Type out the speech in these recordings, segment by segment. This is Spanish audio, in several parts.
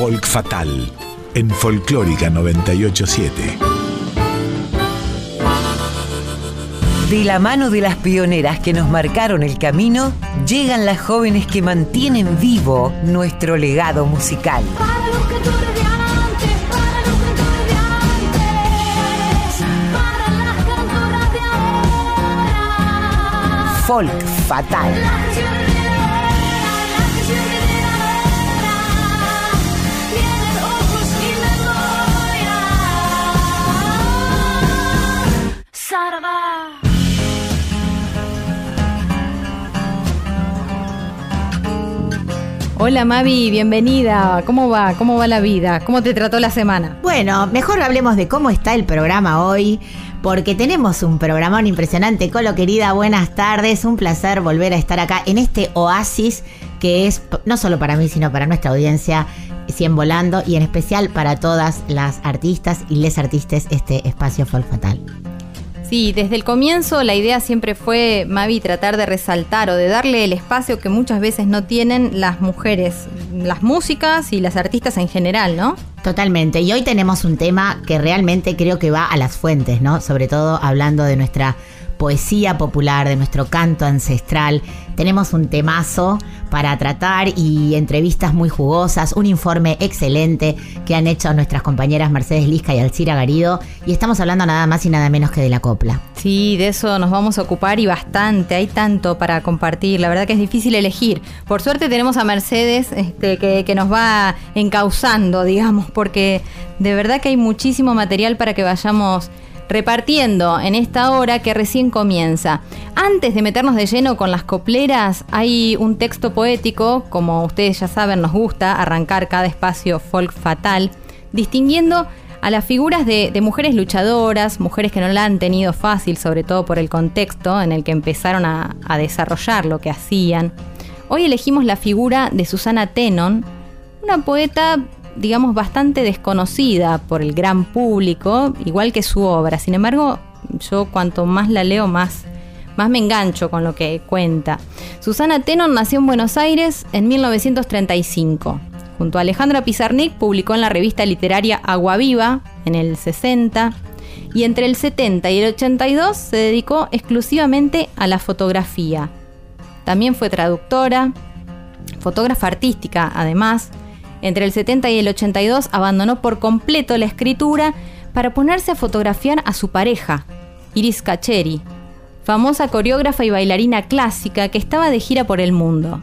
Folk Fatal en Folclórica 987. De la mano de las pioneras que nos marcaron el camino, llegan las jóvenes que mantienen vivo nuestro legado musical. Para los Hola Mavi, bienvenida. ¿Cómo va? ¿Cómo va la vida? ¿Cómo te trató la semana? Bueno, mejor hablemos de cómo está el programa hoy, porque tenemos un programón impresionante. Colo querida, buenas tardes. Un placer volver a estar acá en este oasis que es no solo para mí, sino para nuestra audiencia 100 Volando y en especial para todas las artistas y les artistas este espacio Folk Fatal. Sí, desde el comienzo la idea siempre fue, Mavi, tratar de resaltar o de darle el espacio que muchas veces no tienen las mujeres, las músicas y las artistas en general, ¿no? Totalmente. Y hoy tenemos un tema que realmente creo que va a las fuentes, ¿no? Sobre todo hablando de nuestra poesía popular, de nuestro canto ancestral. Tenemos un temazo para tratar y entrevistas muy jugosas, un informe excelente que han hecho nuestras compañeras Mercedes Lisca y Alcira Garido. Y estamos hablando nada más y nada menos que de la copla. Sí, de eso nos vamos a ocupar y bastante, hay tanto para compartir, la verdad que es difícil elegir. Por suerte tenemos a Mercedes este, que, que nos va encauzando, digamos, porque de verdad que hay muchísimo material para que vayamos repartiendo en esta hora que recién comienza. Antes de meternos de lleno con las copleras, hay un texto poético, como ustedes ya saben, nos gusta arrancar cada espacio folk fatal, distinguiendo a las figuras de, mujeres luchadoras, mujeres que no la han tenido fácil, sobre todo por el contexto en el que empezaron a desarrollar lo que hacían. Hoy elegimos la figura de Susana Tenon, una poeta, digamos, bastante desconocida por el gran público, igual que su obra. Sin embargo, yo cuanto más la leo, más, más me engancho con lo que cuenta. Susana Tenon nació en Buenos Aires en 1935. Junto a Alejandra Pizarnik publicó en la revista literaria Agua Viva en el 60 y entre el 70 y el 82 se dedicó exclusivamente a la fotografía. También fue traductora, fotógrafa artística además. Entre el 70 y el 82 abandonó por completo la escritura para ponerse a fotografiar a su pareja, Iris Cacheri, famosa coreógrafa y bailarina clásica que estaba de gira por el mundo.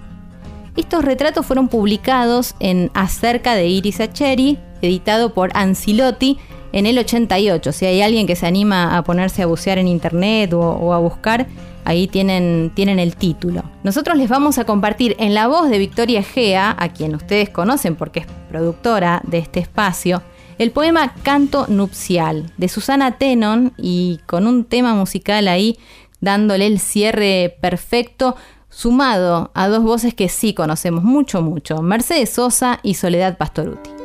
Estos retratos fueron publicados en Acerca de Iris Acheri, editado por Ancilotti en el 88. Si hay alguien que se anima a ponerse a bucear en internet o, a buscar, ahí tienen, tienen el título. Nosotros les vamos a compartir en la voz de Victoria Gea, a quien ustedes conocen porque es productora de este espacio, el poema Canto Nupcial de Susana Tenon y con un tema musical ahí dándole el cierre perfecto sumado a dos voces que sí conocemos mucho, mucho, Mercedes Sosa y Soledad Pastoruti.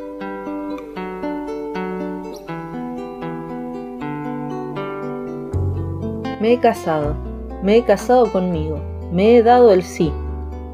Me he casado, me he casado conmigo, me he dado el sí,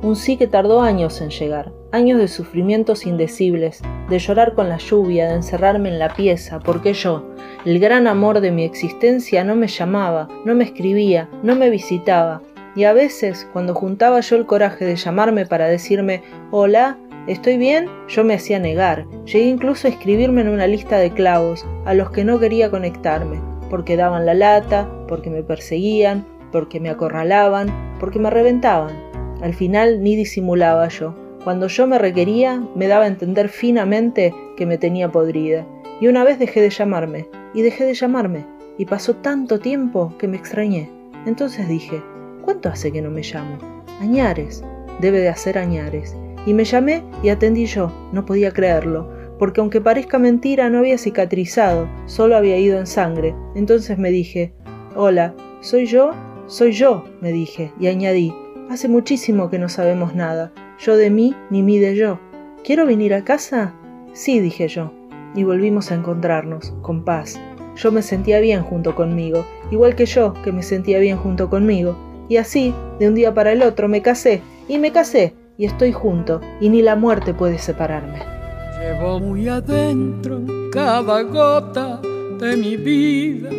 un sí que tardó años en llegar, años de sufrimientos indecibles, de llorar con la lluvia, de encerrarme en la pieza, porque yo, el gran amor de mi existencia, no me llamaba, no me escribía, no me visitaba, y a veces, cuando juntaba yo el coraje de llamarme para decirme, hola, ¿estoy bien? Yo me hacía negar, llegué incluso a escribirme en una lista de clavos, a los que no quería conectarme, porque daban la lata, porque me perseguían, porque me acorralaban, porque me reventaban. Al final ni disimulaba yo. Cuando yo me requería, me daba a entender finamente que me tenía podrida. Y una vez dejé de llamarme, y dejé de llamarme, y pasó tanto tiempo que me extrañé. Entonces dije, ¿cuánto hace que no me llamo? Añares, debe de hacer añares. Y me llamé y atendí yo, no podía creerlo, porque aunque parezca mentira no había cicatrizado, solo había ido en sangre. Entonces me dije, hola, ¿soy yo? Soy yo, me dije, y añadí, hace muchísimo que no sabemos nada, yo de mí ni mí de yo. ¿Quiero venir a casa? Sí, dije yo, y volvimos a encontrarnos, con paz. Yo me sentía bien junto conmigo, igual que yo que me sentía bien junto conmigo, y así, de un día para el otro, me casé, y me casé, y estoy junto, y ni la muerte puede separarme. Llevo muy adentro cada gota de mi vida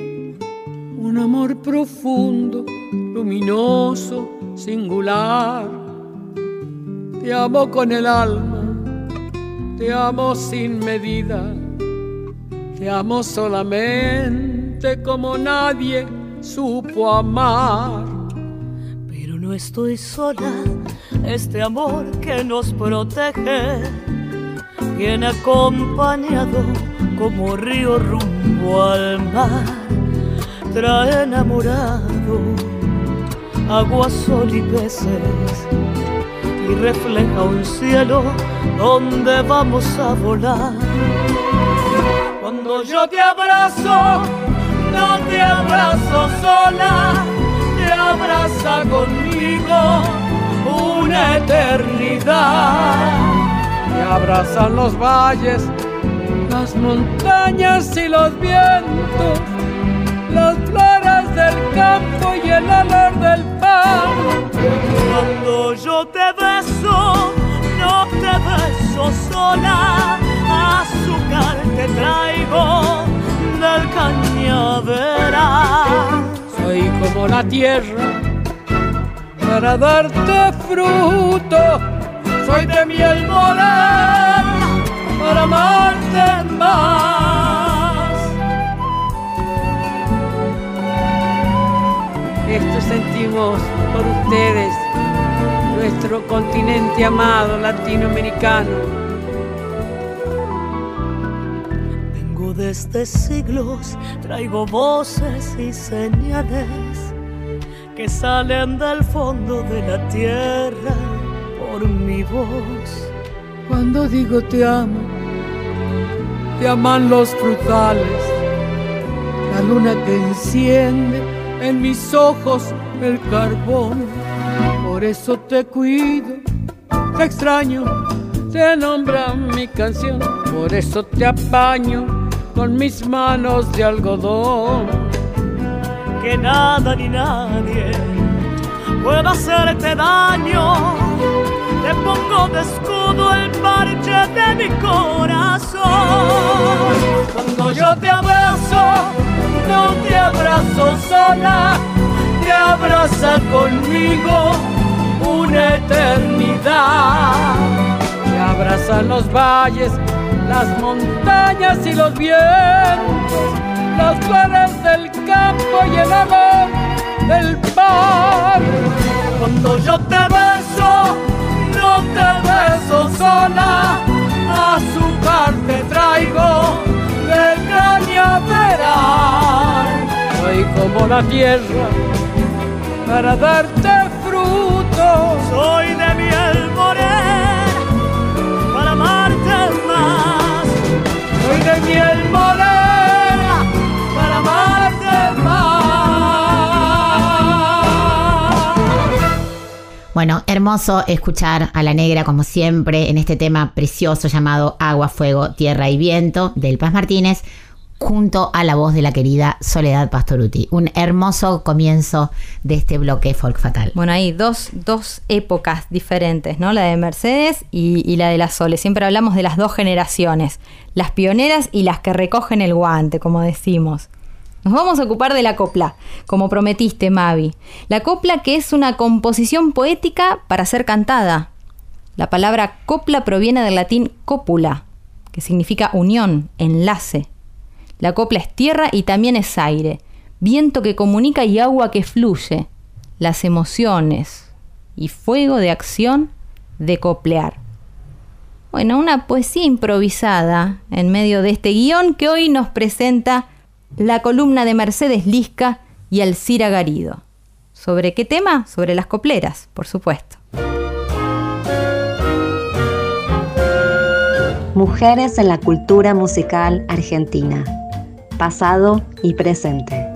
un amor profundo, luminoso, singular. Te amo con el alma, te amo sin medida, te amo solamente como nadie supo amar. Pero no estoy sola, este amor que nos protege viene acompañado como río rumbo al mar, trae enamorado agua, sol y peces y refleja un cielo donde vamos a volar. Cuando yo te abrazo, no te abrazo sola, te abraza conmigo una eternidad. Te abrazan los valles, las montañas y los vientos, las flores del campo y el olor del pan. Cuando yo te beso, no te beso sola, azúcar te traigo del cañaveral. Soy como la tierra para darte fruto, soy de miel morena para amarte más. Esto sentimos por ustedes, nuestro continente amado latinoamericano. Vengo desde siglos, traigo voces y señales que salen del fondo de la tierra por mi voz. Cuando digo te amo, te aman los frutales, la luna que enciende en mis ojos el carbón. Por eso te cuido, te extraño, te nombra mi canción. Por eso te apaño con mis manos de algodón. Que nada ni nadie pueda hacerte daño. Te pongo de escudo el parche de mi corazón. Cuando yo te abrazo, no te abrazo sola, te abraza conmigo una eternidad. Te abrazan los valles, las montañas y los vientos, las flores del campo y el olor del pan. Cuando yo te beso, no te beso sola, azúcar te traigo de cañaveral. Soy como la tierra para darte fruto. Soy de miel morena para amarte más. Soy de miel morena Bueno, hermoso escuchar a la negra como siempre en este tema precioso llamado Agua, Fuego, Tierra y Viento del Paz Martínez junto a la voz de la querida Soledad Pastoruti. Un hermoso comienzo de este bloque folk fatal. Bueno, hay dos, dos épocas diferentes, ¿no? La de Mercedes y, y la de la Sole. Siempre hablamos de las dos generaciones, las pioneras y las que recogen el guante, como decimos. Nos vamos a ocupar de la copla, como prometiste, Mavi. La copla que es una composición poética para ser cantada. La palabra copla proviene del latín cópula, que significa unión, enlace. La copla es tierra y también es aire, viento que comunica y agua que fluye, las emociones y fuego de acción de coplear. Bueno, una poesía improvisada en medio de este guion que hoy nos presenta la columna de Mercedes Lisca y Alcira Garido. ¿Sobre qué tema? Sobre las copleras, por supuesto. Mujeres en la cultura musical argentina, pasado y presente.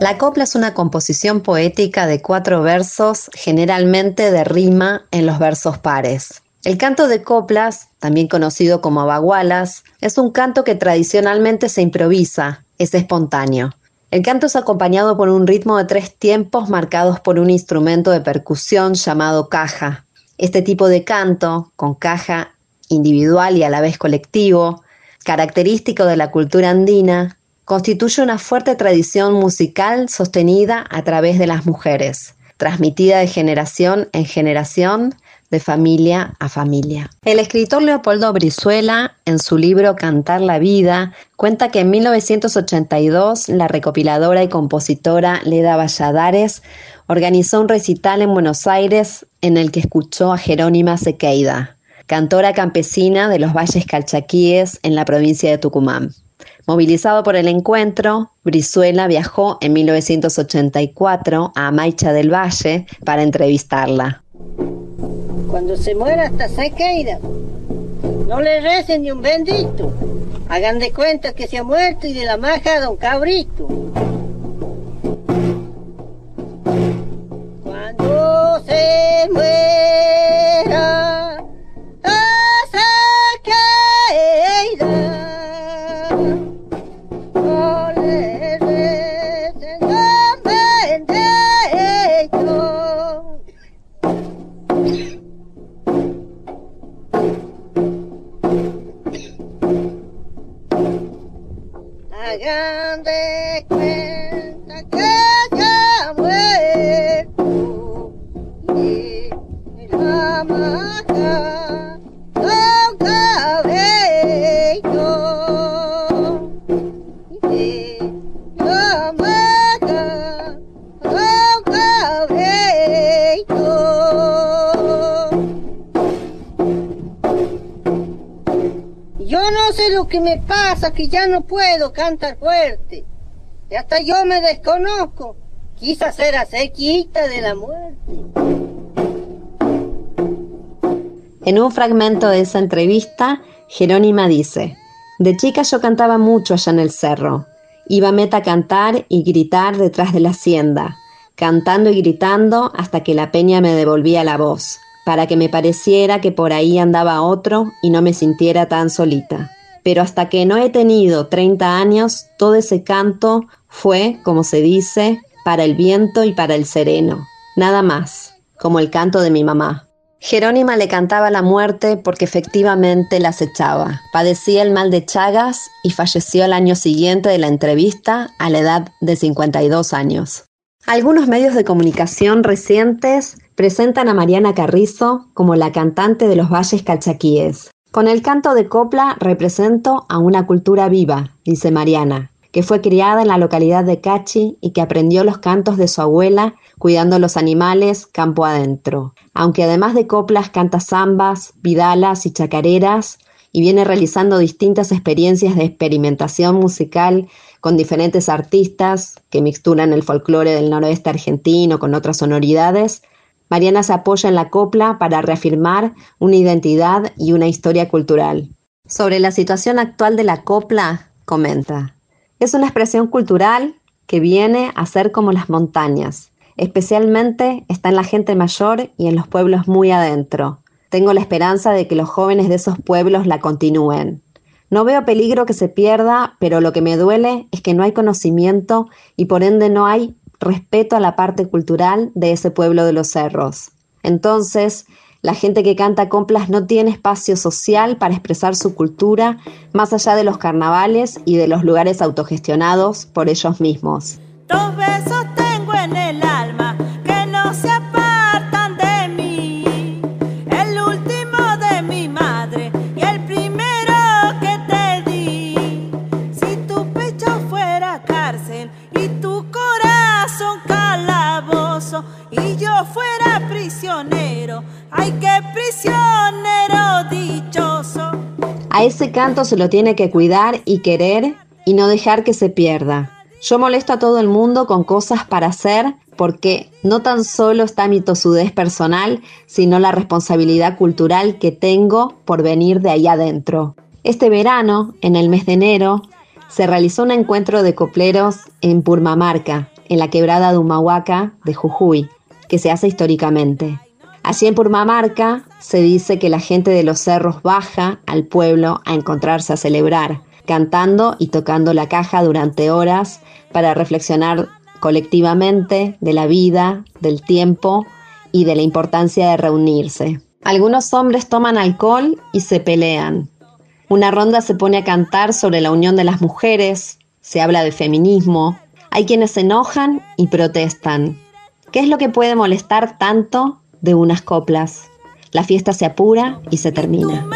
La copla es una composición poética de cuatro versos, generalmente de rima en los versos pares. El canto de coplas, también conocido como bagualas, es un canto que tradicionalmente se improvisa, es espontáneo. El canto es acompañado por un ritmo de tres tiempos marcados por un instrumento de percusión llamado caja. Este tipo de canto, con caja individual y a la vez colectivo, característico de la cultura andina, constituye una fuerte tradición musical sostenida a través de las mujeres, transmitida de generación en generación, de familia a familia. El escritor Leopoldo Brizuela, en su libro Cantar la Vida, cuenta que en 1982 la recopiladora y compositora Leda Valladares organizó un recital en Buenos Aires en el que escuchó a Jerónima Sequeida, cantora campesina de los valles calchaquíes en la provincia de Tucumán. Movilizado por el encuentro, Brizuela viajó en 1984 a Maicha del Valle para entrevistarla. Cuando se muera hasta Sequeira, no le recen ni un bendito. Hagan de cuenta que se ha muerto y de la maja a don Cabrito. Cuando se que ya no puedo cantar fuerte. Y hasta yo me desconozco. Quizás era sequita de la muerte. En un fragmento de esa entrevista, Jerónima dice, de chica yo cantaba mucho allá en el cerro. Iba meta a cantar y gritar detrás de la hacienda, cantando y gritando hasta que la peña me devolvía la voz, para que me pareciera que por ahí andaba otro y no me sintiera tan solita. Pero hasta que no he tenido 30 años, todo ese canto fue, como se dice, para el viento y para el sereno. Nada más, como el canto de mi mamá. Jerónima le cantaba la muerte porque efectivamente la acechaba. Padecía el mal de Chagas y falleció al año siguiente de la entrevista a la edad de 52 años. Algunos medios de comunicación recientes presentan a Mariana Carrizo como la cantante de los valles calchaquíes. Con el canto de copla represento a una cultura viva, dice Mariana, que fue criada en la localidad de Cachi y que aprendió los cantos de su abuela cuidando los animales campo adentro. Aunque además de coplas canta zambas, vidalas y chacareras y viene realizando distintas experiencias de experimentación musical con diferentes artistas que mixturan el folclore del noroeste argentino con otras sonoridades, Mariana se apoya en la copla para reafirmar una identidad y una historia cultural. Sobre la situación actual de la copla, comenta, es una expresión cultural que viene a ser como las montañas, especialmente está en la gente mayor y en los pueblos muy adentro. Tengo la esperanza de que los jóvenes de esos pueblos la continúen. No veo peligro que se pierda, pero lo que me duele es que no hay conocimiento y por ende no hay respeto a la parte cultural de ese pueblo de los cerros. Entonces, la gente que canta complas no tiene espacio social para expresar su cultura más allá de los carnavales y de los lugares autogestionados por ellos mismos. A ese canto se lo tiene que cuidar y querer y no dejar que se pierda. Yo molesto a todo el mundo con cosas para hacer porque no tan solo está mi tosudez personal, sino la responsabilidad cultural que tengo por venir de ahí adentro. Este verano, en el mes de enero, se realizó un encuentro de copleros en Purmamarca, en la quebrada de Humahuaca de Jujuy, que se hace históricamente. Allí en Purmamarca se dice que la gente de los cerros baja al pueblo a encontrarse a celebrar, cantando y tocando la caja durante horas para reflexionar colectivamente de la vida, del tiempo y de la importancia de reunirse. Algunos hombres toman alcohol y se pelean. Una ronda se pone a cantar sobre la unión de las mujeres, se habla de feminismo. Hay quienes se enojan y protestan. ¿Qué es lo que puede molestar tanto de unas coplas? La fiesta se apura y se termina.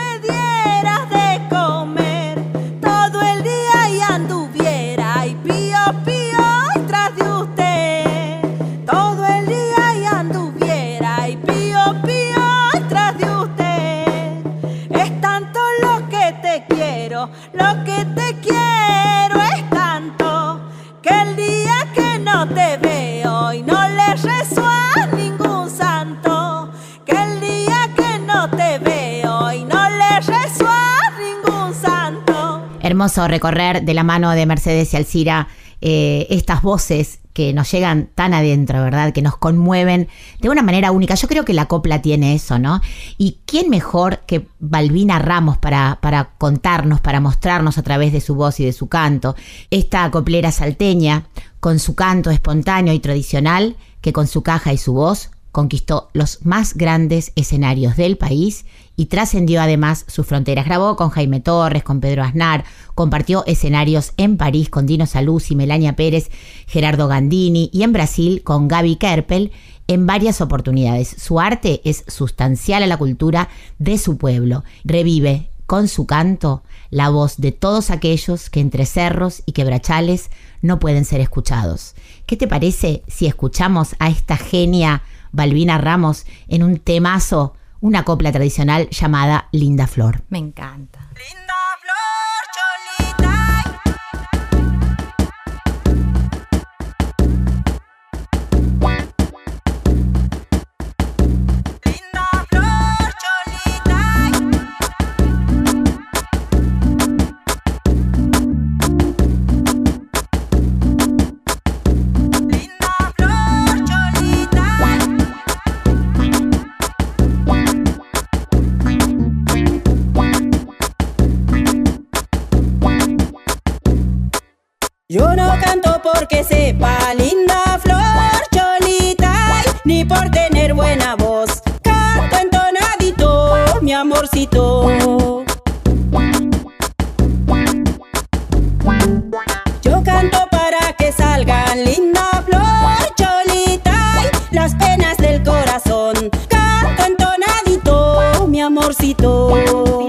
Hermoso recorrer de la mano de Mercedes y Alcira eh, estas voces que nos llegan tan adentro, ¿verdad? Que nos conmueven de una manera única. Yo creo que la copla tiene eso, ¿no? Y quién mejor que Balbina Ramos para, para contarnos, para mostrarnos a través de su voz y de su canto, esta coplera salteña, con su canto espontáneo y tradicional, que con su caja y su voz conquistó los más grandes escenarios del país y trascendió además sus fronteras. Grabó con Jaime Torres, con Pedro Aznar, compartió escenarios en París con Dino Saluzzi, Melania Pérez, Gerardo Gandini y en Brasil con Gaby Kerpel en varias oportunidades. Su arte es sustancial a la cultura de su pueblo. Revive con su canto la voz de todos aquellos que entre cerros y quebrachales no pueden ser escuchados. ¿Qué te parece si escuchamos a esta genia Balbina Ramos en un temazo, una copla tradicional llamada Linda Flor? Me encanta. Yo no canto porque sepa linda flor cholita, ni por tener buena voz. Canto entonadito, mi amorcito. Yo canto para que salgan linda flor cholita, las penas del corazón. Canto entonadito, mi amorcito.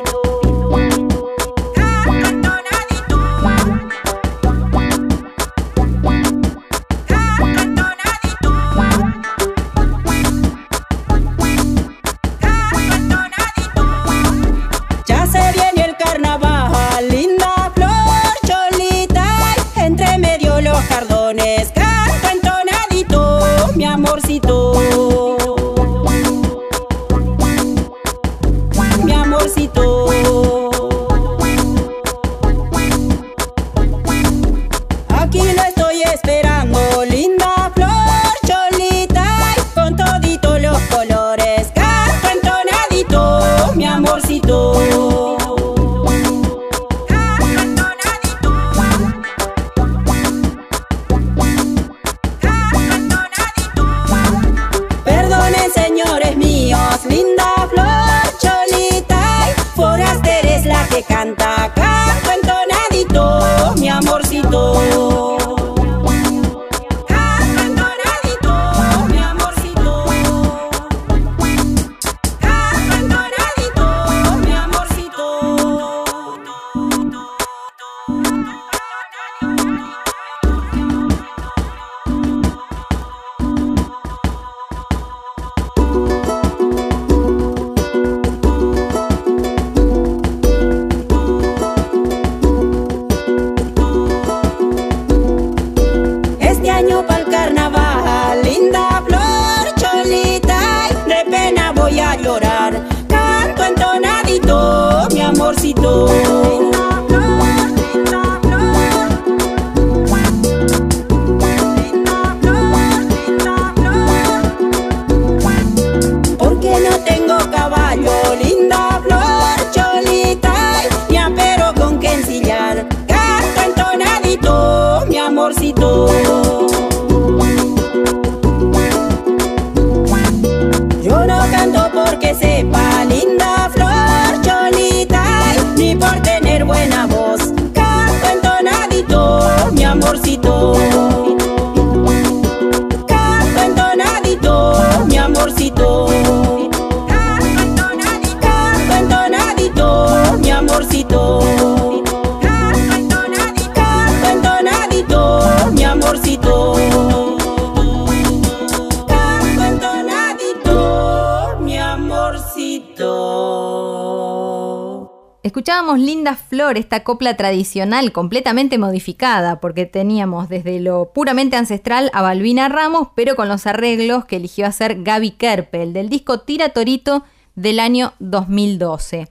Linda Flor, esta copla tradicional completamente modificada, porque teníamos desde lo puramente ancestral a Balbina Ramos, pero con los arreglos que eligió hacer Gaby Kerpel del disco Tira Torito del año 2012.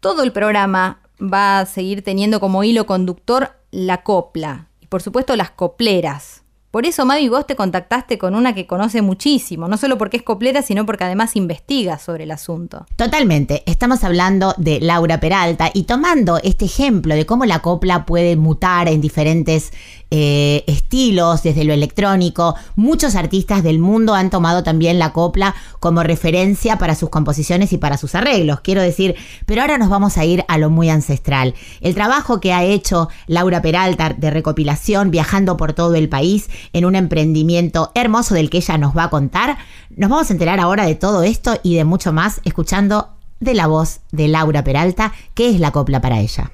Todo el programa va a seguir teniendo como hilo conductor la copla y por supuesto las copleras. Por eso, Mavi, vos te contactaste con una que conoce muchísimo, no solo porque es coplera, sino porque además investiga sobre el asunto. Totalmente, estamos hablando de Laura Peralta y tomando este ejemplo de cómo la copla puede mutar en diferentes eh, estilos, desde lo electrónico, muchos artistas del mundo han tomado también la copla como referencia para sus composiciones y para sus arreglos, quiero decir, pero ahora nos vamos a ir a lo muy ancestral. El trabajo que ha hecho Laura Peralta de recopilación, viajando por todo el país en un emprendimiento hermoso del que ella nos va a contar, nos vamos a enterar ahora de todo esto y de mucho más escuchando de la voz de Laura Peralta, que es la copla para ella.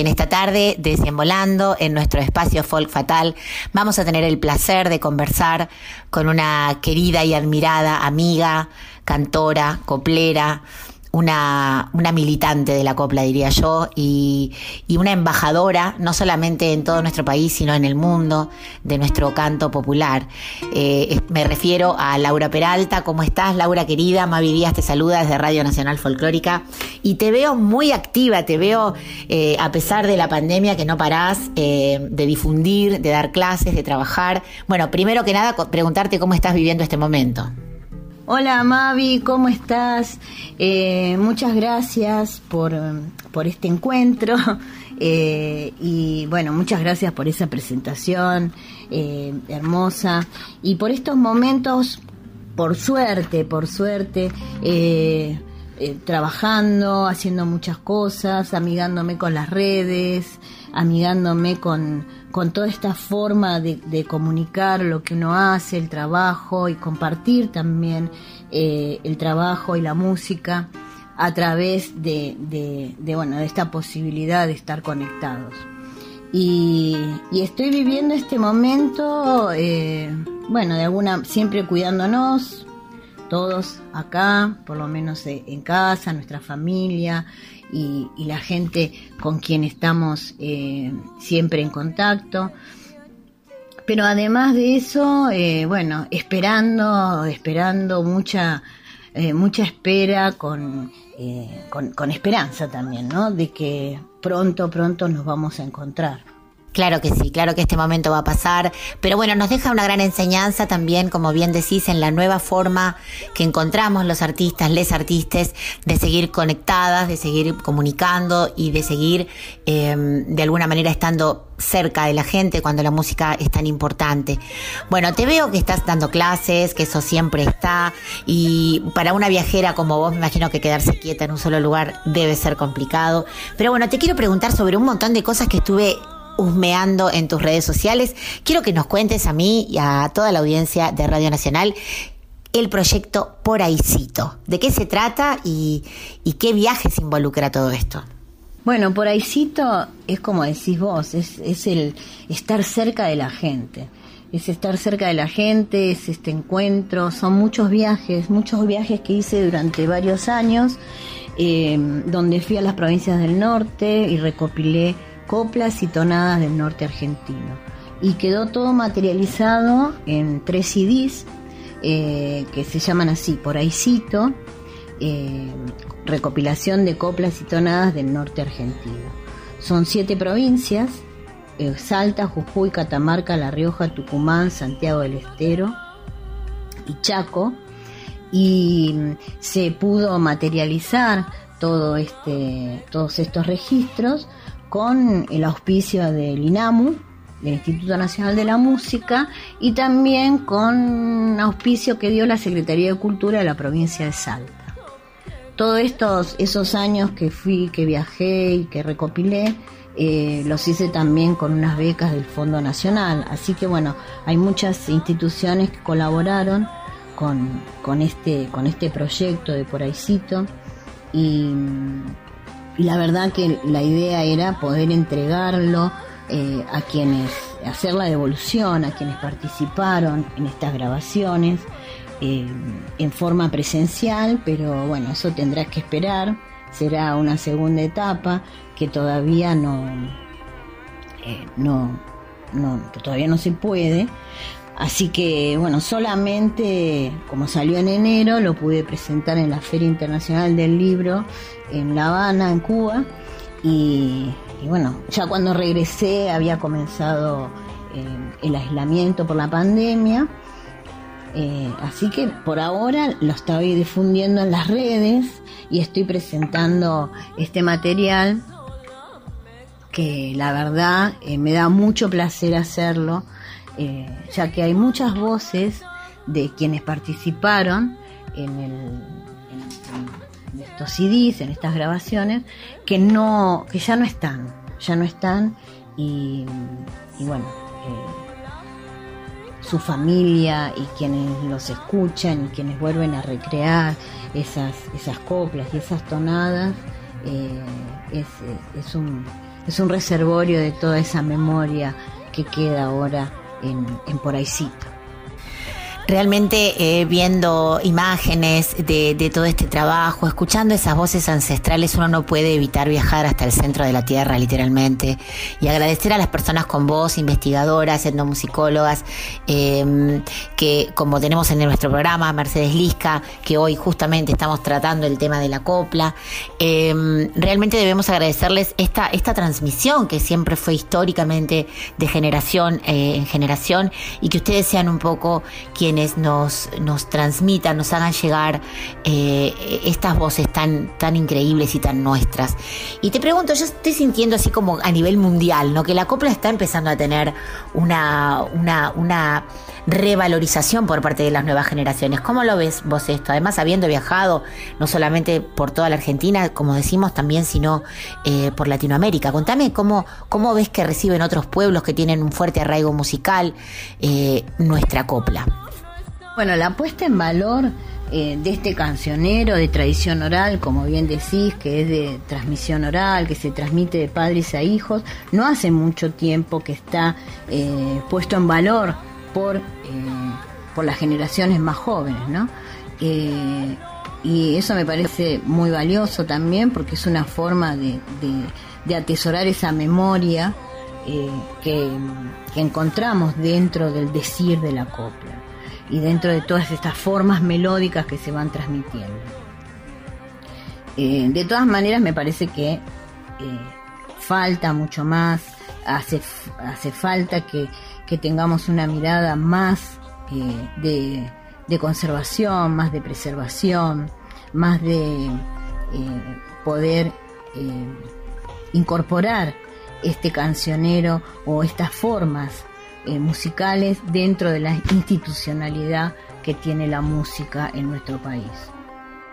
En esta tarde, desembolando en nuestro espacio Folk Fatal, vamos a tener el placer de conversar con una querida y admirada amiga, cantora, coplera, una, una militante de la copla, diría yo, y, y una embajadora, no solamente en todo nuestro país, sino en el mundo, de nuestro canto popular. Eh, me refiero a Laura Peralta. ¿Cómo estás, Laura querida? Mavi Díaz te saluda desde Radio Nacional Folclórica. Y te veo muy activa, te veo, eh, a pesar de la pandemia, que no parás eh, de difundir, de dar clases, de trabajar. Bueno, primero que nada, preguntarte cómo estás viviendo este momento. Hola Mavi, ¿cómo estás? Eh, muchas gracias por, por este encuentro eh, y bueno, muchas gracias por esa presentación eh, hermosa y por estos momentos, por suerte, por suerte, trabajando, haciendo muchas cosas, amigándome con las redes, amigándome con, con toda esta forma de, de comunicar lo que uno hace, el trabajo y compartir también eh, el trabajo y la música a través de, de, bueno, de esta posibilidad de estar conectados. Y, y estoy viviendo este momento, eh, bueno, de alguna, siempre cuidándonos, todos acá, por lo menos eh, en casa, nuestra familia y, y la gente con quien estamos eh, siempre en contacto. Pero además de eso, eh, bueno, esperando, esperando mucha, eh, mucha espera con, eh, con, con esperanza también, ¿no? De que pronto, pronto nos vamos a encontrar. Claro que sí, claro que este momento va a pasar, pero bueno, nos deja una gran enseñanza también, como bien decís, en la nueva forma que encontramos los artistas, les artistas, de seguir conectadas, de seguir comunicando y de seguir eh, de alguna manera estando cerca de la gente cuando la música es tan importante. Bueno, te veo que estás dando clases, que eso siempre está, y para una viajera como vos, me imagino que quedarse quieta en un solo lugar debe ser complicado. Pero bueno, te quiero preguntar sobre un montón de cosas que estuve husmeando en tus redes sociales. Quiero que nos cuentes a mí y a toda la audiencia de Radio Nacional el proyecto Por Ahícito. ¿De qué se trata y, qué viajes involucra todo esto? Bueno, por ahícito es como decís vos, es, es el estar cerca de la gente. es estar cerca de la gente, es este encuentro, son muchos viajes, muchos viajes que hice durante varios años, eh, donde fui a las provincias del norte y recopilé coplas y tonadas del norte argentino. Y quedó todo materializado en tres CDs eh, que se llaman así, por ahí cito, eh, recopilación de coplas y tonadas del norte argentino. Son siete provincias, eh, Salta, Jujuy, Catamarca, La Rioja, Tucumán, Santiago del Estero y Chaco, y mm, se pudo materializar todo este, todos estos registros con el auspicio del INAMU, del Instituto Nacional de la Música, y también con auspicio que dio la Secretaría de Cultura de la provincia de Salta. Todos estos esos años que fui, que viajé y que recopilé, eh, los hice también con unas becas del Fondo Nacional. Así que bueno, hay muchas instituciones que colaboraron con, con este, con este proyecto de Por y, y la verdad que la idea era poder entregarlo eh, a quienes, hacer la devolución a quienes participaron en estas grabaciones eh, en forma presencial, pero bueno, eso tendrá que esperar, será una segunda etapa que todavía no, eh, no, no, que todavía no se puede. Así que bueno, solamente como salió en enero lo pude presentar en la Feria Internacional del Libro en La Habana, en Cuba. Y, bueno, ya cuando regresé había comenzado eh, el aislamiento por la pandemia. Eh, así que por ahora lo estoy difundiendo en las redes y estoy presentando este material que la verdad eh, me da mucho placer hacerlo, eh, ya que hay muchas voces de quienes participaron en, el, estos CDs, en estas grabaciones, que no, que ya no están, ya no están y, y bueno, eh, su familia y quienes los escuchan y quienes vuelven a recrear esas, esas coplas y esas tonadas, eh, es, es un, es un reservorio de toda esa memoria que queda ahora en, en Por Ahícito. Realmente eh, viendo imágenes de, todo este trabajo, escuchando esas voces ancestrales, uno no puede evitar viajar hasta el centro de la tierra, literalmente, y agradecer a las personas con voz, investigadoras, etnomusicólogas, eh, que como tenemos en nuestro programa, Mercedes Lisca, que hoy justamente estamos tratando el tema de la copla, eh, realmente debemos agradecerles esta, esta transmisión que siempre fue históricamente de generación eh, en generación y que ustedes sean un poco quienes nos, transmitan, nos hagan llegar eh, estas voces tan, tan increíbles y tan nuestras. Y te pregunto, yo estoy sintiendo así como a nivel mundial, ¿no? Que la copla está empezando a tener una, una, una revalorización por parte de las nuevas generaciones. ¿Cómo lo ves vos esto? Además, habiendo viajado no solamente por toda la Argentina, como decimos también, sino eh, por Latinoamérica. Contame cómo, cómo ves que reciben otros pueblos que tienen un fuerte arraigo musical eh, nuestra copla. Bueno, la puesta en valor eh, de este cancionero de tradición oral, como bien decís, que es de transmisión oral, que se transmite de padres a hijos, no hace mucho tiempo que está eh, puesto en valor por, eh, por las generaciones más jóvenes, ¿no? Eh, y eso me parece muy valioso también porque es una forma de, de- atesorar esa memoria que, que encontramos dentro del decir de la copla y dentro de todas estas formas melódicas que se van transmitiendo. Eh, de todas maneras, me parece que eh, falta mucho más, hace, hace falta que, que tengamos una mirada más eh, de, de conservación, más de preservación, más de poder incorporar este cancionero o estas formas eh, musicales dentro de la institucionalidad que tiene la música en nuestro país.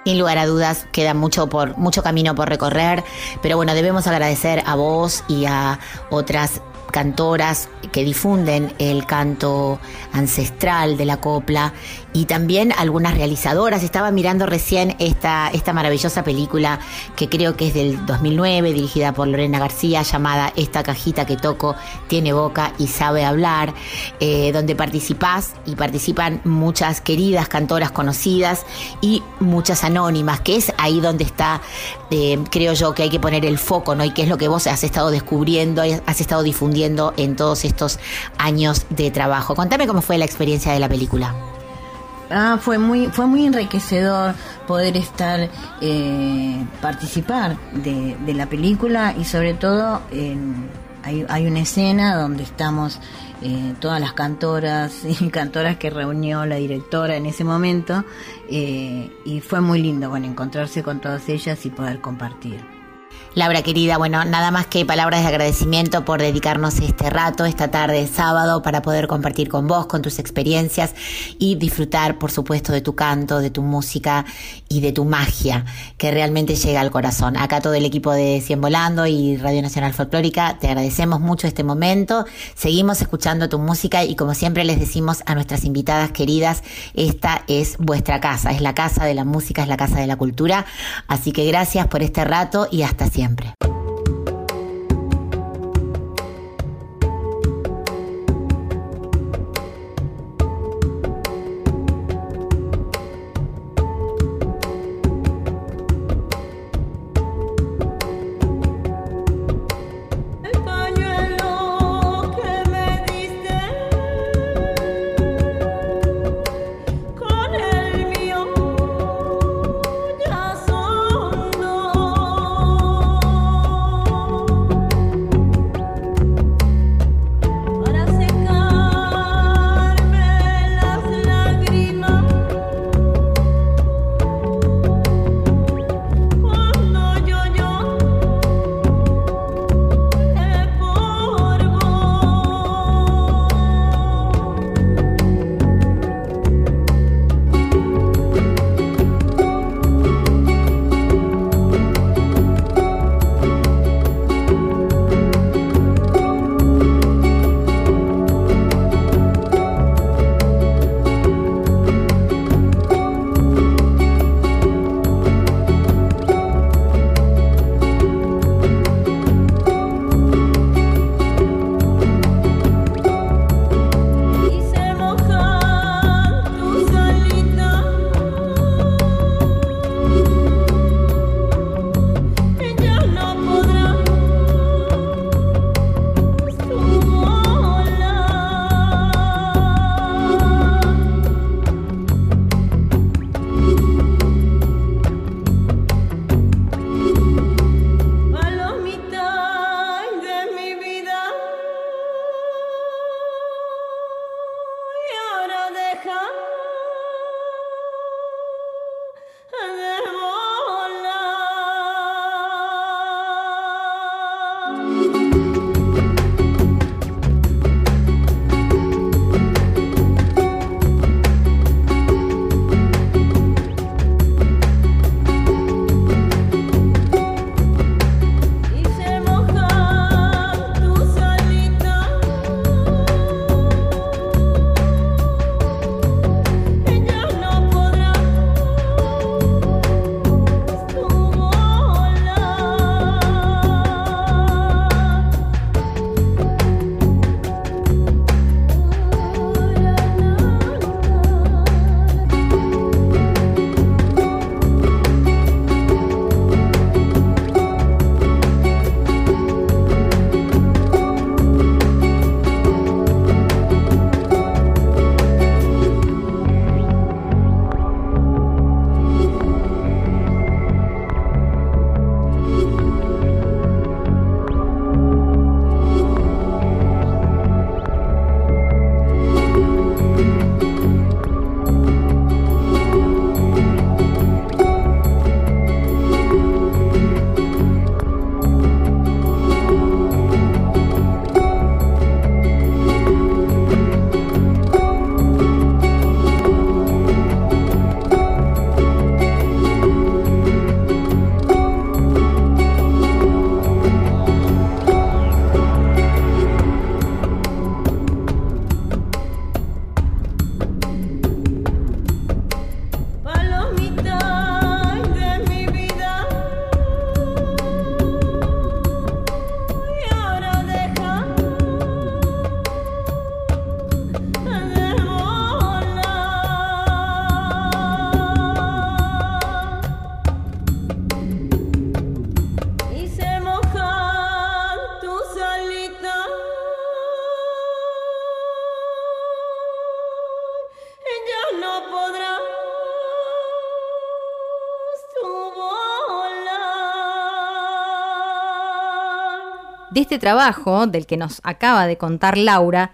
Sin lugar a dudas, queda mucho por mucho camino por recorrer, pero bueno, debemos agradecer a vos y a otras cantoras que difunden el canto ancestral de la copla y también algunas realizadoras. Estaba mirando recién esta, esta maravillosa película que creo que es del 2009, dirigida por Lorena García, llamada Esta cajita que toco tiene boca y sabe hablar, eh, donde participás y participan muchas queridas cantoras conocidas y muchas anónimas, que es ahí donde está, eh, creo yo, que hay que poner el foco, ¿no? Y que es lo que vos has estado descubriendo, has estado difundiendo en todos estos años de trabajo. Contame cómo fue la experiencia de la película. Ah, fue muy, fue muy enriquecedor poder estar, eh, participar de, de la película y sobre todo en, hay, hay una escena donde estamos eh, todas las cantoras y cantoras que reunió la directora en ese momento eh, y fue muy lindo bueno encontrarse con todas ellas y poder compartir. Laura querida, bueno, nada más que palabras de agradecimiento por dedicarnos este rato, esta tarde de sábado, para poder compartir con vos, con tus experiencias y disfrutar, por supuesto, de tu canto, de tu música y de tu magia, que realmente llega al corazón. Acá todo el equipo de Cien Volando y Radio Nacional Folclórica, te agradecemos mucho este momento. Seguimos escuchando tu música y como siempre les decimos a nuestras invitadas queridas, esta es vuestra casa, es la casa de la música, es la casa de la cultura. Así que gracias por este rato y hasta siempre. El este trabajo, del que nos acaba de contar Laura,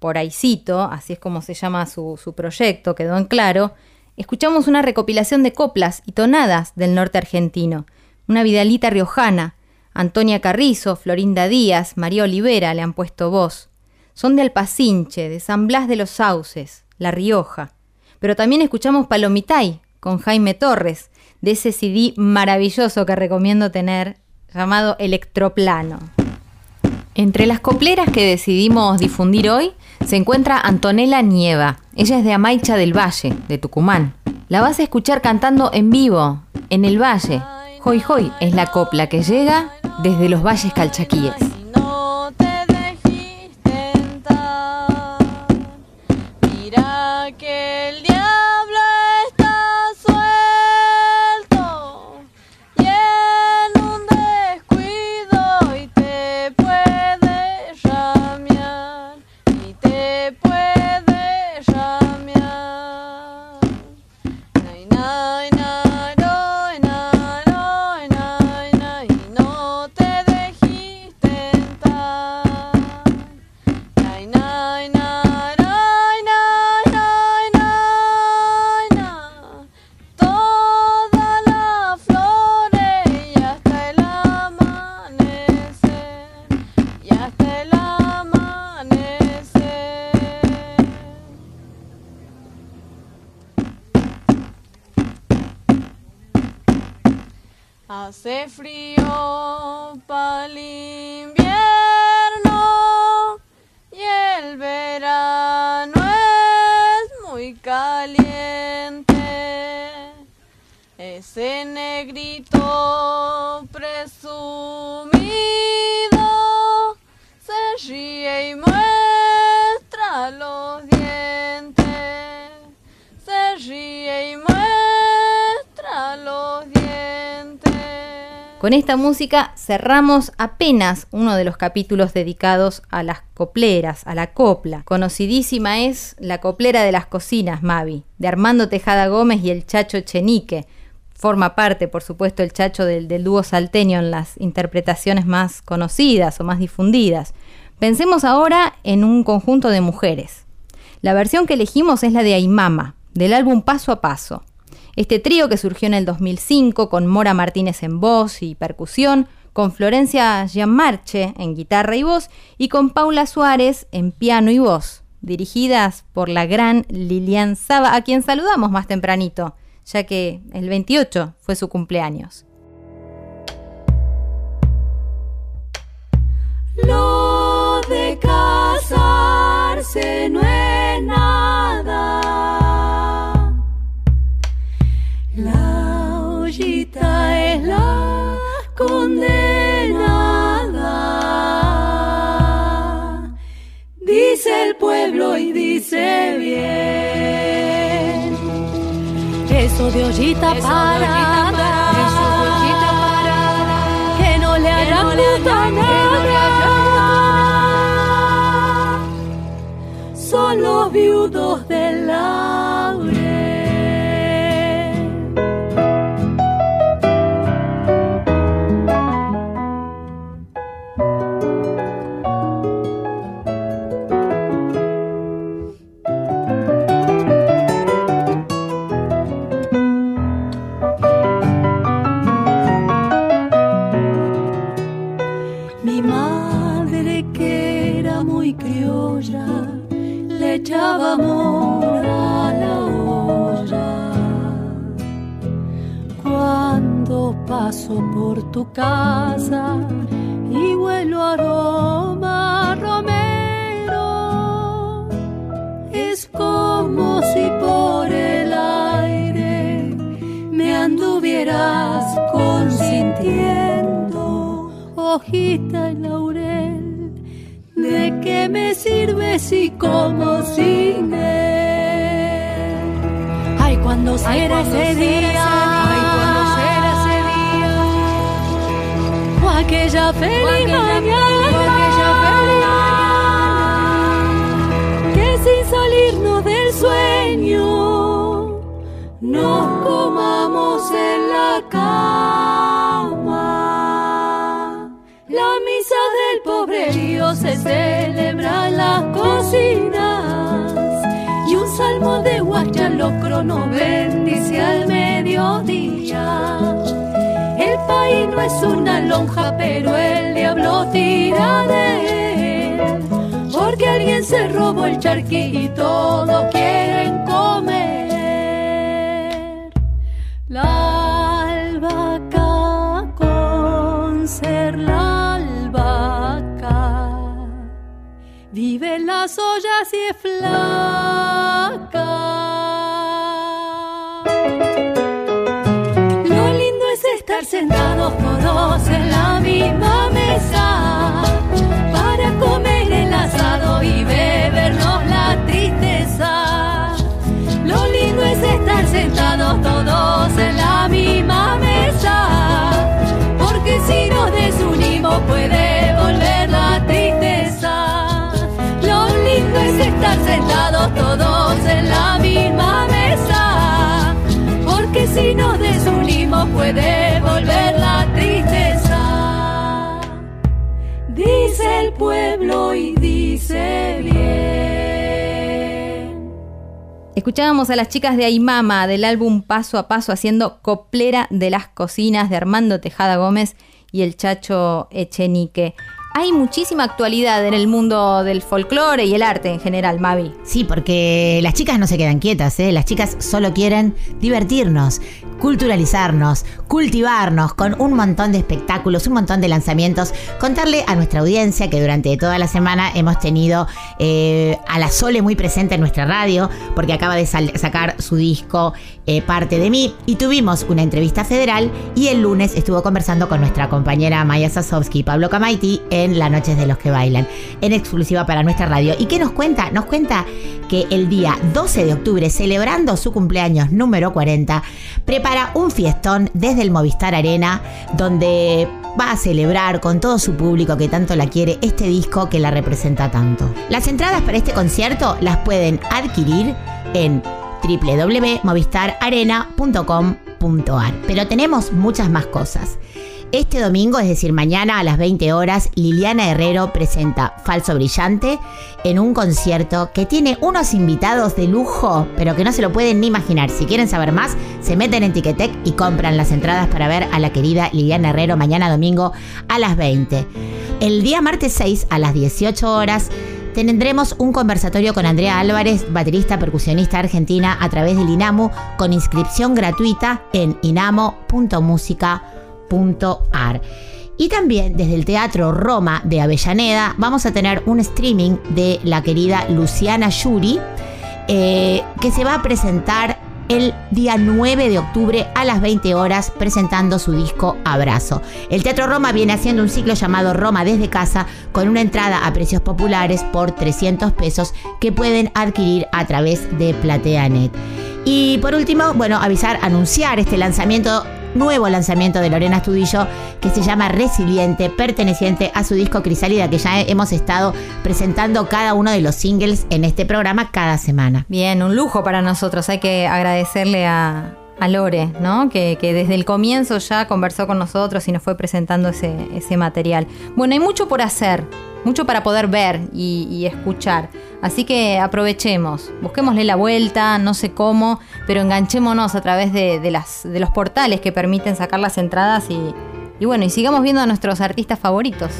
por ahícito, así es como se llama su, su proyecto, quedó en claro, escuchamos una recopilación de coplas y tonadas del norte argentino, una vidalita riojana, Antonia Carrizo, Florinda Díaz, María Olivera le han puesto voz. Son de Alpacinche, de San Blas de los Sauces, La Rioja. Pero también escuchamos Palomitay con Jaime Torres, de ese CD maravilloso que recomiendo tener, llamado Electroplano. Entre las copleras que decidimos difundir hoy se encuentra Antonella Nieva. Ella es de Amaicha del Valle, de Tucumán. La vas a escuchar cantando en vivo, en el valle. Hoy Hoy es la copla que llega desde los valles calchaquíes. Hace Con esta música cerramos apenas uno de los capítulos dedicados a las copleras, a la copla. Conocidísima es La coplera de las cocinas, Mavi, de Armando Tejada Gómez y el Chacho Chenique. Forma parte, por supuesto, el Chacho del, dúo salteño en las interpretaciones más conocidas o más difundidas. Pensemos ahora en un conjunto de mujeres. La versión que elegimos es la de Aimama, del álbum Paso a Paso. Este trío que surgió en el 2005 con Mora Martínez en voz y percusión, con Florencia Gianmarche en guitarra y voz y con Paula Suárez en piano y voz, dirigidas por la gran Lilian Saba, a quien saludamos más tempranito, ya que el 28 fue su cumpleaños. Lo de casarse no es nada. Ollita es la condenada. Dice el pueblo y dice bien. Eso de ollita parada. Eso de ollita parada. Que no le hará puta nada. Son los viudos del laurel. Paso por tu casa y huelo aroma romero, es como si por el aire me anduvieras consintiendo, hojita y laurel. ¿De qué me sirve si como sin él? Ay, cuando será ese día. Aquella feliz mañana. Que sin salirnos del sueño nos comamos en la cama. La misa del celebran las cocinas y un salmo de guacha locro bendice al mediodía. País no es una lonja, pero el diablo tira de él. Porque alguien se robó el charqui y todos quieren comer. La albahaca con ser la albahaca. Vive las ollas y es flaca. Sentados todos en la misma mesa para comer el asado y bebernos la tristeza. Lo lindo es estar sentados todos en la misma mesa porque si nos desunimos puede volver la tristeza. Lo lindo es estar sentados todos en la misma mesa porque si nos desunimos puede pueblo y dice bien. Escuchábamos a las chicas de Aymama del álbum Paso a Paso haciendo Coplera de las Cocinas de Armando Tejada Gómez y el Chacho Echenique. Hay muchísima actualidad en el mundo del folclore y el arte en general, Mavi. Sí, porque las chicas no se quedan quietas, ¿eh? las chicas solo quieren divertirnos, culturalizarnos, cultivarnos con un montón de espectáculos, un montón de lanzamientos, contarle a nuestra audiencia que durante toda la semana hemos tenido eh, a la Sole muy presente en nuestra radio, porque acaba de sacar su disco eh, Parte de mí, y tuvimos una entrevista federal y el lunes estuvo conversando con nuestra compañera Maya Sasovsky y Pablo Camaiti en La Noches de los que Bailan, en exclusiva para nuestra radio. ¿Y qué nos cuenta? Nos cuenta que el día 12 de octubre, celebrando su cumpleaños número 40, prepara un fiestón desde el Movistar Arena, donde va a celebrar con todo su público que tanto la quiere este disco que la representa tanto. Las entradas para este concierto las pueden adquirir en www.movistararena.com.ar. Pero tenemos muchas más cosas. Este domingo, es decir, mañana a las 20 horas, Liliana Herrero presenta Falso Brillante en un concierto que tiene unos invitados de lujo, pero que no se lo pueden ni imaginar. Si quieren saber más, se meten en Ticketek y compran las entradas para ver a la querida Liliana Herrero mañana domingo a las 20. El día martes 6 a las 18 horas tendremos un conversatorio con Andrea Álvarez, baterista percusionista argentina, a través del INAMU, con inscripción gratuita en inamo.musica.ar. Y también desde el Teatro Roma de Avellaneda vamos a tener un streaming de la querida Luciana Yuri, eh, que se va a presentar el día 9 de octubre a las 20 horas presentando su disco Abrazo. El Teatro Roma viene haciendo un ciclo llamado Roma desde casa con una entrada a precios populares por 300 pesos que pueden adquirir a través de PlateaNet. Y por último, bueno, avisar, anunciar este lanzamiento nuevo lanzamiento de Lorena Estudillo que se llama Resiliente, perteneciente a su disco Crisálida, que ya hemos estado presentando cada uno de los singles en este programa cada semana. Bien, un lujo para nosotros. Hay que agradecerle a, Lore, ¿no? Que, que desde el comienzo ya conversó con nosotros y nos fue presentando ese, ese material. Bueno, hay mucho por hacer, mucho para poder ver y, escuchar. Así que aprovechemos, busquémosle la vuelta, no sé cómo, pero enganchémonos a través de, las, de los portales que permiten sacar las entradas y, y bueno, y sigamos viendo a nuestros artistas favoritos.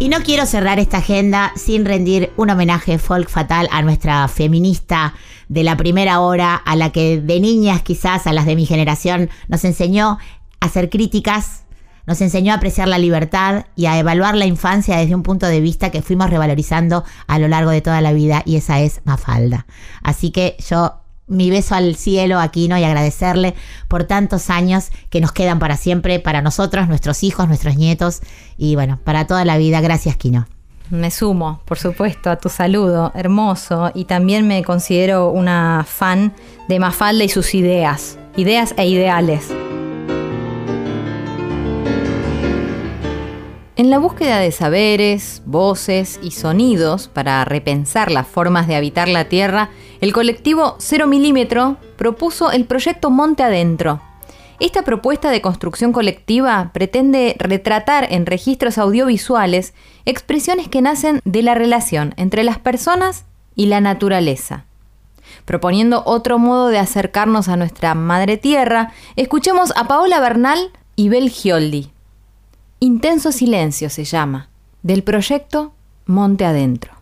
Y no quiero cerrar esta agenda sin rendir un homenaje folk fatal a nuestra feminista de la primera hora, a la que de niñas quizás, a las de mi generación, nos enseñó a ser críticas, nos enseñó a apreciar la libertad y a evaluar la infancia desde un punto de vista que fuimos revalorizando a lo largo de toda la vida y esa es Mafalda. Así que yo mi beso al cielo aquí, ¿no? Y agradecerle por tantos años que nos quedan para siempre, para nosotros, nuestros hijos, nuestros nietos y bueno, para toda la vida. Gracias, Kino. Me sumo, por supuesto, a tu saludo, hermoso, y también me considero una fan de Mafalda y sus ideas, ideas e ideales. En la búsqueda de saberes, voces y sonidos para repensar las formas de habitar la Tierra, el colectivo Cero Milímetro propuso el proyecto Monte Adentro. Esta propuesta de construcción colectiva pretende retratar en registros audiovisuales expresiones que nacen de la relación entre las personas y la naturaleza. Proponiendo otro modo de acercarnos a nuestra madre tierra, escuchemos a Paola Bernal y Bel Gioldi. Intenso Silencio se llama, del proyecto Monte Adentro.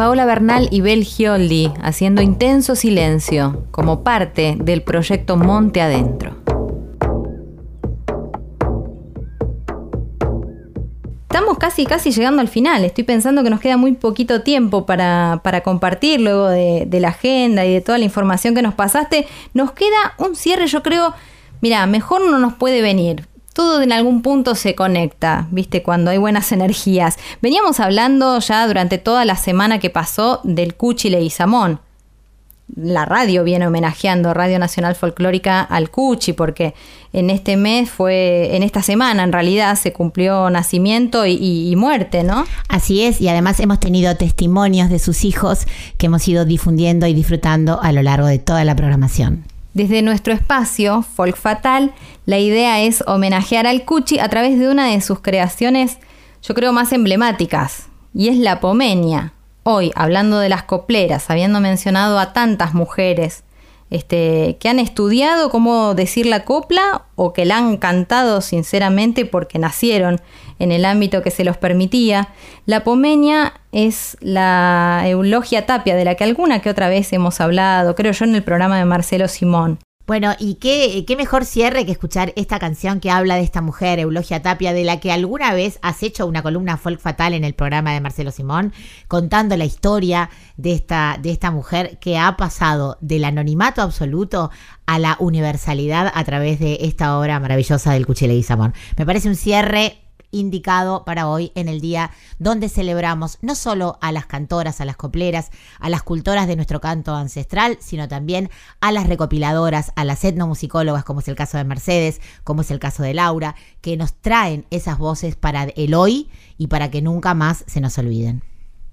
Paola Bernal y Bel Gioldi haciendo intenso silencio como parte del proyecto Monte Adentro. Estamos casi, casi llegando al final. Estoy pensando que nos queda muy poquito tiempo para, para compartir luego de, de la agenda y de toda la información que nos pasaste. Nos queda un cierre, yo creo. Mira, mejor no nos puede venir. Todo en algún punto se conecta, viste, cuando hay buenas energías. Veníamos hablando ya durante toda la semana que pasó del Cuchi Leguizamón. La radio viene homenajeando Radio Nacional Folclórica al Cuchi, porque en este mes fue, en esta semana en realidad se cumplió nacimiento y, y- y muerte, ¿no? Así es, y además hemos tenido testimonios de sus hijos que hemos ido difundiendo y disfrutando a lo largo de toda la programación. Desde nuestro espacio, Folk Fatal, la idea es homenajear al Cuchi a través de una de sus creaciones, yo creo, más emblemáticas, y es la Pomenia. Hoy, hablando de las copleras, habiendo mencionado a tantas mujeres este, que han estudiado cómo decir la copla o que la han cantado sinceramente porque nacieron en el ámbito que se los permitía, la Pomenia es la Eulogia Tapia, de la que alguna que otra vez hemos hablado, creo yo, en el programa de Marcelo Simón. Bueno, y qué, qué mejor cierre que escuchar esta canción que habla de esta mujer, Eulogia Tapia, de la que alguna vez has hecho una columna folk fatal en el programa de Marcelo Simón, contando la historia de esta, de esta mujer que ha pasado del anonimato absoluto a la universalidad a través de esta obra maravillosa del Cuchile y Samón. Me parece un cierre indicado para hoy en el día donde celebramos no solo a las cantoras, a las copleras, a las cultoras de nuestro canto ancestral, sino también a las recopiladoras, a las etnomusicólogas, como es el caso de Mercedes, como es el caso de Laura, que nos traen esas voces para el hoy y para que nunca más se nos olviden.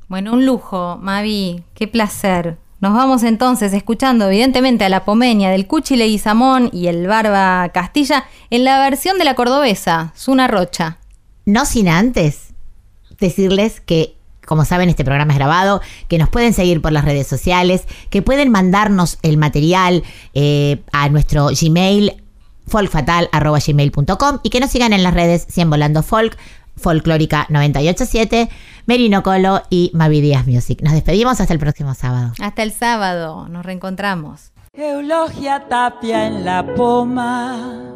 Bueno, un lujo, Mavi, qué placer. Nos vamos entonces escuchando evidentemente a la Pomenia del Cuchi Leguizamón y el Barba Castilla en la versión de la cordobesa, Zuna Rocha. No sin antes decirles que, como saben, este programa es grabado, que nos pueden seguir por las redes sociales, que pueden mandarnos el material eh, a nuestro Gmail folkfatal.gmail.com y que nos sigan en las redes 100 Volando Folk, Folclórica 987, Merino Colo y Mavi Díaz Music. Nos despedimos hasta el próximo sábado. Hasta el sábado, nos reencontramos. Eulogia Tapia en la poma,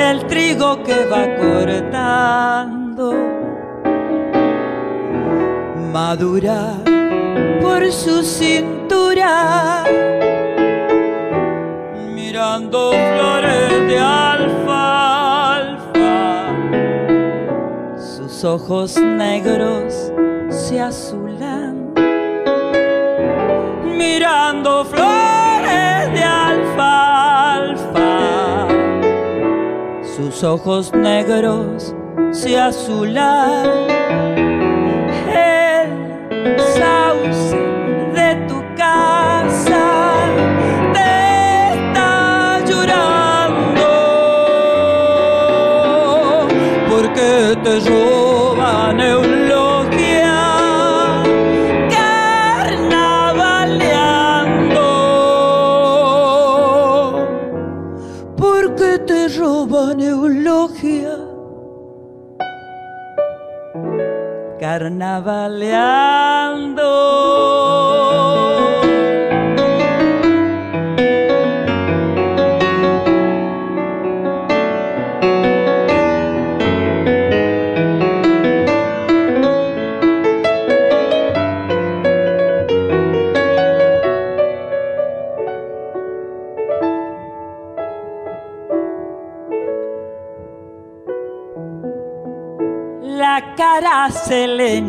El trigo que va cortando madura por su cintura mirando flores de alfalfa. Sus ojos negros se azulan, mirando flores Ojos negros se azulan. El sauce carnavaleando. Cara se le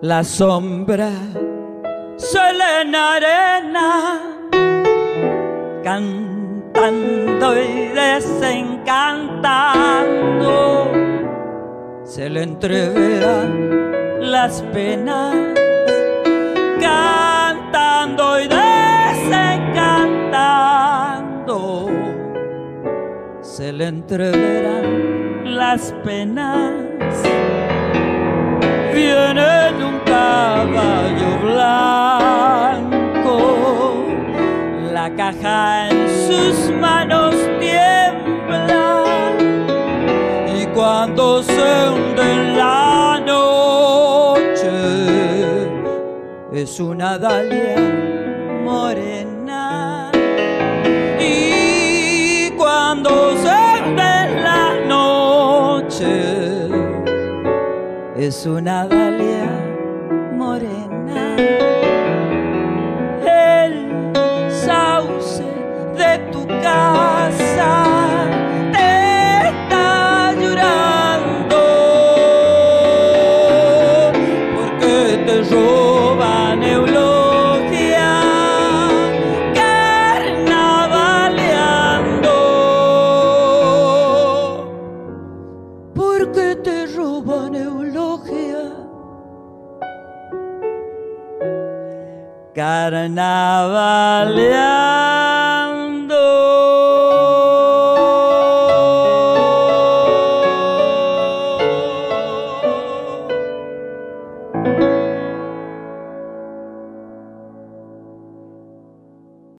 la sombra se le cantando y desencantando, se le entreveran las penas, cantando y desencantando le entreverán las penas. Viene de un caballo blanco, la caja en sus manos tiembla y cuando se hunde en la noche es una dalia morena cuando la noche es una dalia morena. El sauce de tu casa carnavaleando